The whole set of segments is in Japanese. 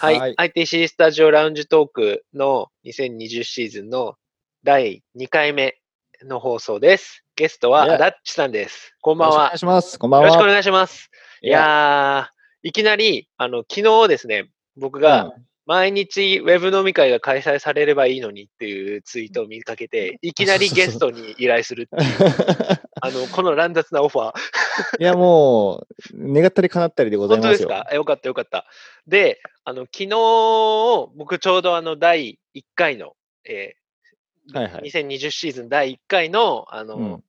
はい、はい ITC スタジオラウンジトークの2020シーズンの第2回目の放送です。ゲストはアダッチさんです。こんばんはよろしくお願い。します。こんばんは。よろしくお願いします。いやー、いきなり、あの、昨日ですね、僕が毎日ウェブ飲み会が開催されればいいのにっていうツイートを見かけて、いきなりゲストに依頼するっていう、あの、この乱雑なオファー。いや、もう、願ったり叶ったりでござい本当ますよ。ですか？よかったよかった。で、あの、昨日、僕ちょうどあの、第1回の、えーはいはい2020シーズン第1回の、あの、うん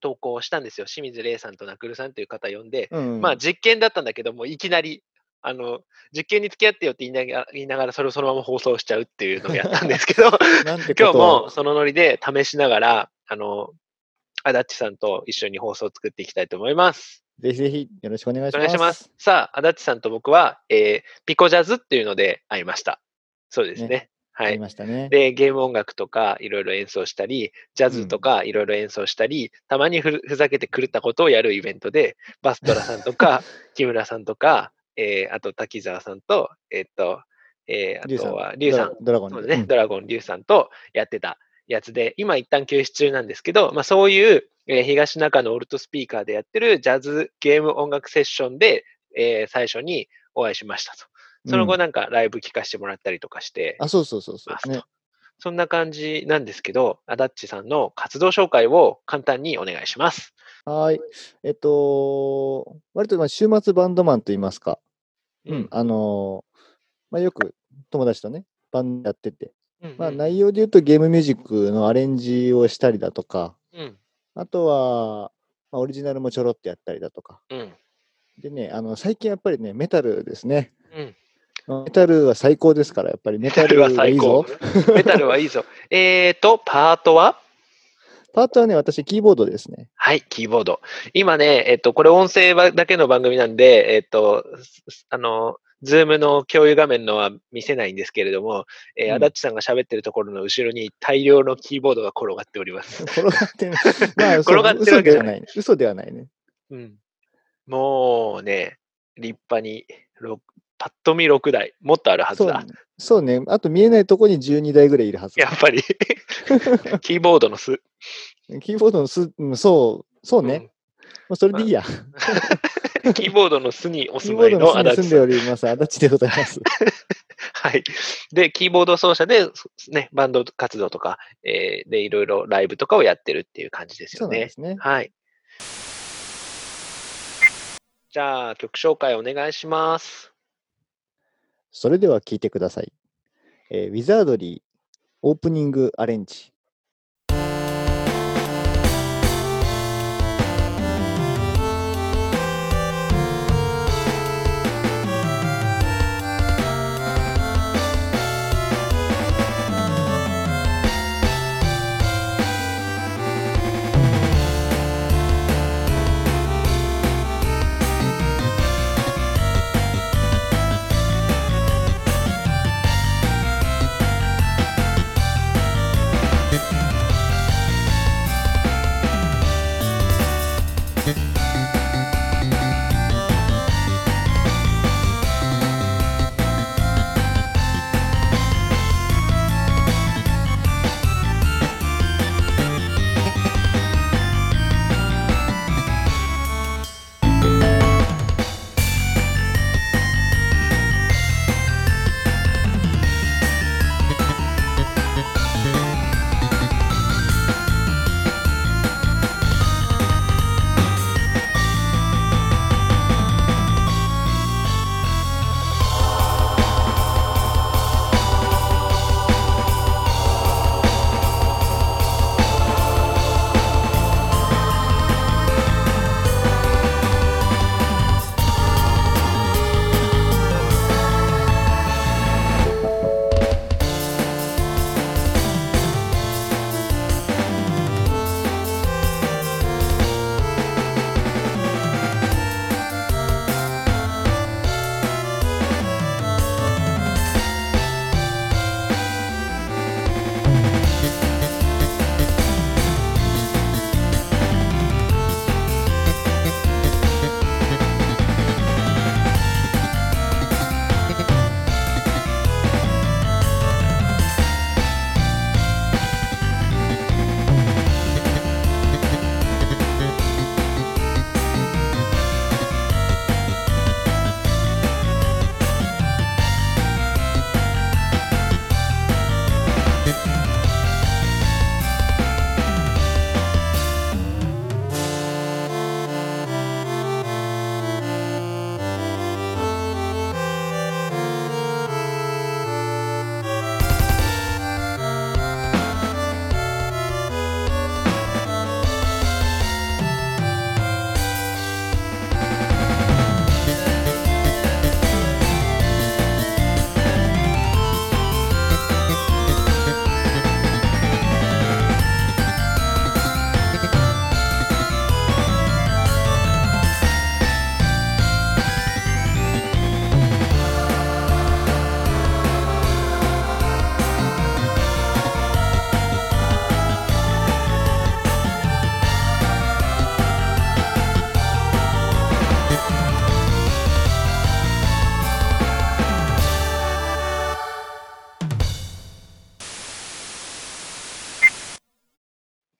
投稿をしたんですよ。清水玲さんとナクルさんという方呼んで、うんまあ実験だったんだけども、いきなり、あの、実験に付き合ってよって言いながら、言いながらそれをそのまま放送しちゃうっていうのをやったんですけど、今日もそのノリで試しながら、あの、アダッチさんと一緒に放送を作っていきたいと思います。ぜひぜひよろしくお願いします。お願いします。さあ、アダッチさんと僕は、えーピコジャズっていうので会いました。そうですね。ねはい。ありましたね。で、ゲーム音楽とかいろいろ演奏したり、ジャズとかいろいろ演奏したり、たまにふふざけて狂ったことをやるイベントで、バストラさんとか、木村さんとか、えーあと滝沢さんと、えーっと、えーあとは、リュウさん、ドラゴンでそうですね、ドラゴンリュウさんとやってたやつで、今一旦休止中なんですけど、まあそういう、えー東中のオルトスピーカーでやってるジャズゲーム音楽セッションで、えー最初にお会いしましたと。その後うんなんかライブ聞かせてもらったりとかして、あ、そうそうそうそう。ねと。そんな感じなんですけど、アダッチさんの活動紹介を簡単にお願いします。はーい。えっと、割とまあ週末バンドマンと言いますか。うん。あのーまあよく友達とね、バンドやってて。うん。まあうん内容で言うとゲームミュージックのアレンジをしたりだとか、うん。あとは、まあ、オリジナルもちょろっとやったりだとか。うん。でね、あの、最近やっぱりね、メタルですね。うん。メタルは最高ですから、やっぱりメタルはいい最高ぞ。。メタルはいいぞ。えーと、パートは？パートはね、私、キーボードですね。はい、キーボード。今ね、えっと、これ音声だけの番組なんで、えっと、すあの、ズームの共有画面のは見せないんですけれども、えーうんアダッチさんが喋ってるところの後ろに大量のキーボードが転がっております。転がってる。まあ、転がってるわけじゃない嘘ではない。嘘ではないね。うん。もうね、立派に、ろパッと見6台、もっとあるはずだ。そうね。あと見えないとこに12台ぐらいいるはず。やっぱり、キーボードの巣。キーボードの巣、うんそう、そうね。もうそれでいいや。うん キーボードの巣にお住まいののアダッチさん巣に住んでおります、足立でございます。はい。で、キーボード奏者で、そね、バンド活動とか、えーで、いろいろライブとかをやってるっていう感じですよねそうで。すね。はい。じゃあ、曲紹介お願いします。それでは聞いてください。えーウィザードリーオープニングアレンジ。「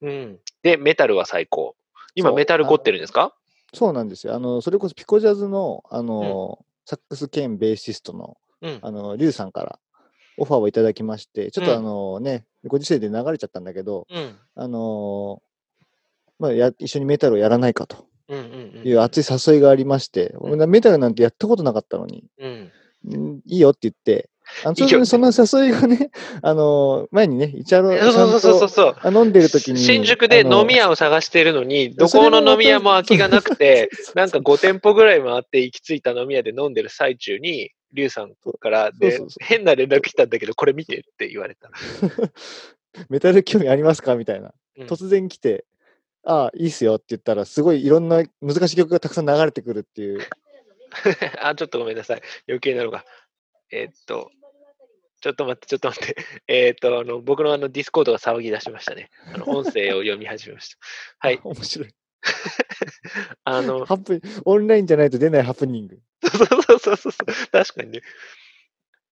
うん。で、メタルは最高。今、メタル凝ってるんですか？そうなんですよ。あの、それこそピコジャズの、あの、サックス兼ベーシストの、うん。あの、リュウさんからオファーをいただきまして、ちょっとうんあのね、ご時世で流れちゃったんだけど、うん。あのまあ、や一緒にメタルをやらないかとうんうんうん。いう熱い誘いがありまして、うん俺メタルなんてやったことなかったのに、うん。うんいいよって言って、あのいいよそのその誘いがね、あの前にね、イチャロそうそうそうそうそう。あ飲んでる時に。新宿であの飲み屋を探しているのに、どこの飲み屋も空きがなくて、なんか5店舗ぐらい回って行き着いた飲み屋で飲んでる最中に、リュウさんからで変な連絡来たんだけど、これ見てって言われた。メタル興味ありますか？みたいな。うん突然来て、ああ、いいっすよって言ったら、すごいいろんな難しい曲がたくさん流れてくるっていう。あ、ちょっとごめんなさい。余計なのが。えーっと、ちょっと待って、ちょっと待って。えーっと、あの、僕のあのディスコードが騒ぎ出しましたね。あの、音声を読み始めました。はい。面白い。あの、ハプオンラインじゃないと出ないハプニング。そうそうそうそう。確かにね。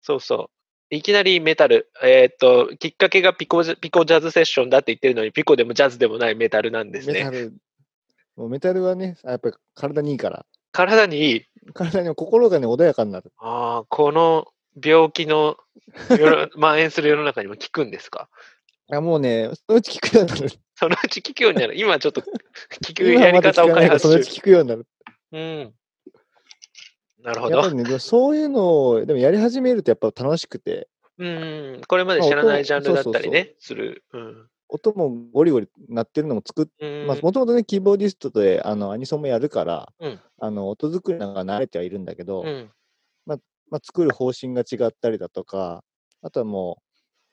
そうそう。いきなりメタル。えーっと、きっかけがピコジャピコジャズセッションだって言ってるのに、ピコでもジャズでもないメタルなんですね。メタル。もうメタルはね、やっぱり体にいいから。体にいい。体にも心がね、穏やかになる。ああ、この病気の 蔓延する世の中にも効くんですか？あもうね、そのうち聞くようになる。そのうち聞くようになる。今ちょっと聞く今やり方を開発中そのうち。聞くようになる。うん。なるほど。ね、そういうのを、でもやり始めるとやっぱ楽しくて、うん。これまで知らないジャンルだったりね、する。うん。音もゴリゴリ鳴ってるのも作っうんまあ、もともとね、キーボーディストであのアニソンもやるから、うんあの音作りなんか慣れてはいるんだけど、うん。まあ、作る方針が違ったりだとか、あとはも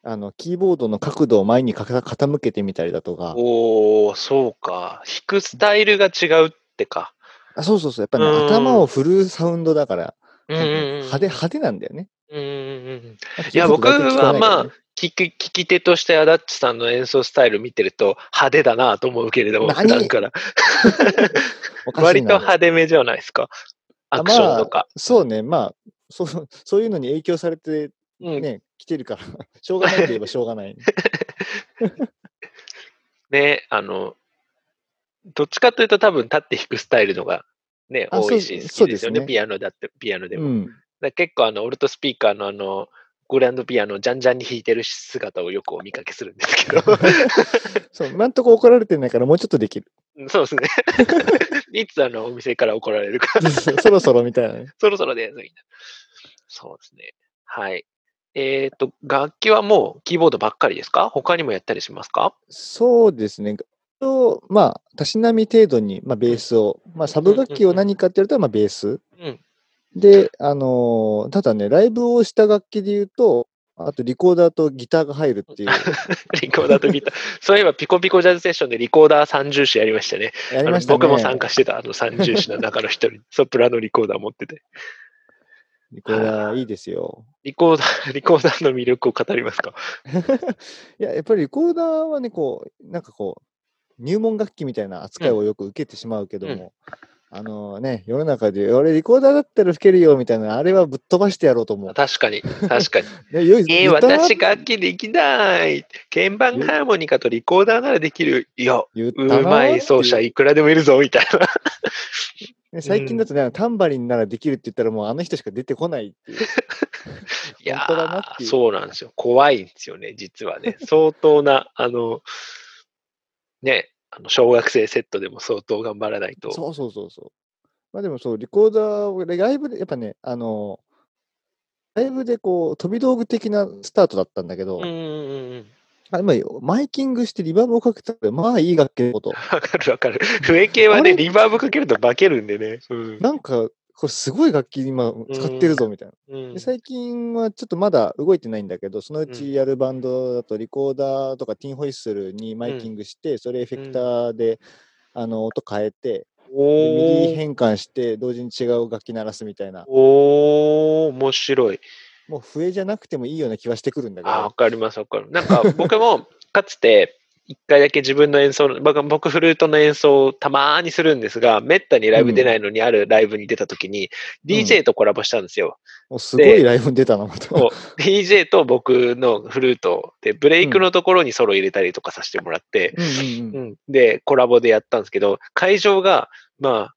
う、あのキーボードの角度を前に傾けてみたりだとか、おお、そうか。弾くスタイルが違うってか。あそうそうそう、やっぱりね、うん頭を振るサウンドだから、うんうんうん。派手派手なんだよね。うんうんうん。なんかいや僕はま聞き、聞き手としてアダッチさんの演奏スタイル見てると派手だなと思うけれども、何普段から。割と派手めじゃないですか。アクションとか。そうね、まあそう、そういうのに影響されてうん。ね、来てるから、しょうがないといえばしょうがない。ね、あの、どっちかというと多分立って弾くスタイルのがね、あ多いし、そう好きですよね。ねピアノだって、ピアノでも。うん、結構あの、オルトスピーカーのあの、グランドピアノをじゃんじゃんに弾いてる姿をよくお見かけするんですけど。そう今んとこ怒られてないからもうちょっとできる。そうですね。いつあの、お店から怒られるか。そろそろみたいなね。そろそろです。そうですね。はい。えっ、と、楽器はもうキーボードばっかりですか？他にもやったりしますか？そうですね。とまあ、たしなみ程度に、まあ、ベースを、まあ、サブ楽器を何かって言われたら、まあ、ベース。うん。で、あのーただね、ライブをした楽器で言うと、あとリコーダーとギターが入るっていう、リコーダーとギター。そういえば、ピコピコジャズセッションでリコーダー三重視やりましたね。やりましたね。僕も参加してた、あの三重視の中の一人、ソプラノリコーダー持ってて。リコーダーいいですよ。リコーダー、リコーダーの魅力を語りますか？いや、やっぱりリコーダーはね、こう、なんかこう、入門楽器みたいな扱いをよく受けてしまうけども、あのね、世の中で、俺リコーダーだったら吹けるよみたいな、あれはぶっ飛ばしてやろうと思う。確かに、確かに。ね、よいえー、私楽器できない。鍵盤ハーモニカとリコーダーならできる。いや、うまい奏者いくらでもいるぞ、みたいな。ね最近だとね、タンバリンならできるって言ったらもうあの人しか出てこないっていう。いそうなんですよ。怖いんですよね、実はね。相当な、あの、ね、あの小学生セットでも相当頑張らないと。そうそうそうそう。まあでもそう、リコーダーを、ライブで、やっぱね、あの、ライブでこう、飛び道具的なスタートだったんだけど、うんうんうん。あ今マイキングしてリバーブをかけたら、まあいい楽器のこと。わかるわかる。笛系はね、リバーブかけると化けるんでね。うんなんか、これすごい楽器今使ってるぞみたいな。うんで最近はちょっとまだ動いてないんだけど、そのううんちやるバンドだとリコーダーとかティンホイッスルにマイキングして、それエフェクターで、あの音変えて、でおミディー変換して同時に違う楽器鳴らすみたいな。おー、面白い。もう笛じゃなくてもいいような気はしてくるんだけあ、わど。かります、わかる。なんか僕もかつて一回だけ自分の演奏の、僕僕フルートの演奏をたまーにするんですが、めったにライブ出ないのにあるライブに出た時に、DJ とコラボしたんですよ。おすごいライブに出たな、また。DJ と僕のフルートで、ブレイクのところにソロ入れたりとかさせてもらって、うんうんうんうん、で、コラボでやったんですけど、会場が、まあ、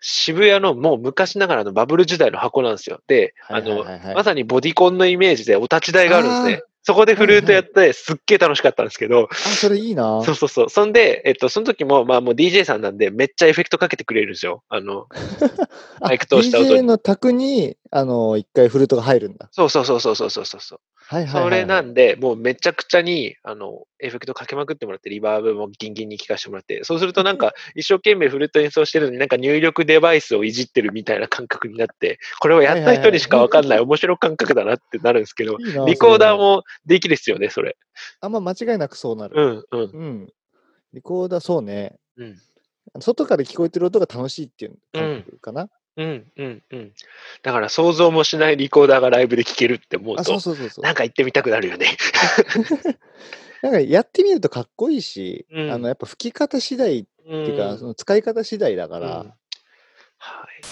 渋谷のもう昔ながらのバブル時代の箱なんですよ。で、あの、まさにボディコンのイメージでお立ち台があるんですね。そこでフルートやって、すっげえ楽しかったんですけど、あ、それいいな。そうそうそう。そんで、えっと、その時も、まあもう DJ さんなんで、めっちゃエフェクトかけてくれるんですよ。あの、あマイク通した音に DJ の卓に、あの、一回フルートが入るんだ。そうそうそうそうそうそうそう。はいはいはい、それなんで、もうめちゃくちゃに、あの、エフェクトかけまくってもらって、リバーブもギンギンに効かしてもらって、そうするとなんか、一生懸命フルート演奏してるのになんか入力デバイスをいじってるみたいな感覚になって、これはやった人にしかわかんない面白感覚だなってなるんですけど、いいなリコーダーもできるっすよね、それ。あんま間違いなくそうなる。うん、うん、うん。リコーダー、そうね。うん。外から聞こえてる音が楽しいっていう感覚かな。うん、うん、うん。だから想像もしないリコーダーがライブで聴けるって思うあ、そうと、そうそうそう。なんか行ってみたくなるよね。なんかやってみるとかっこいいし、うんあのやっぱ吹き方次第っっていうか、その使い方次第だから、はい。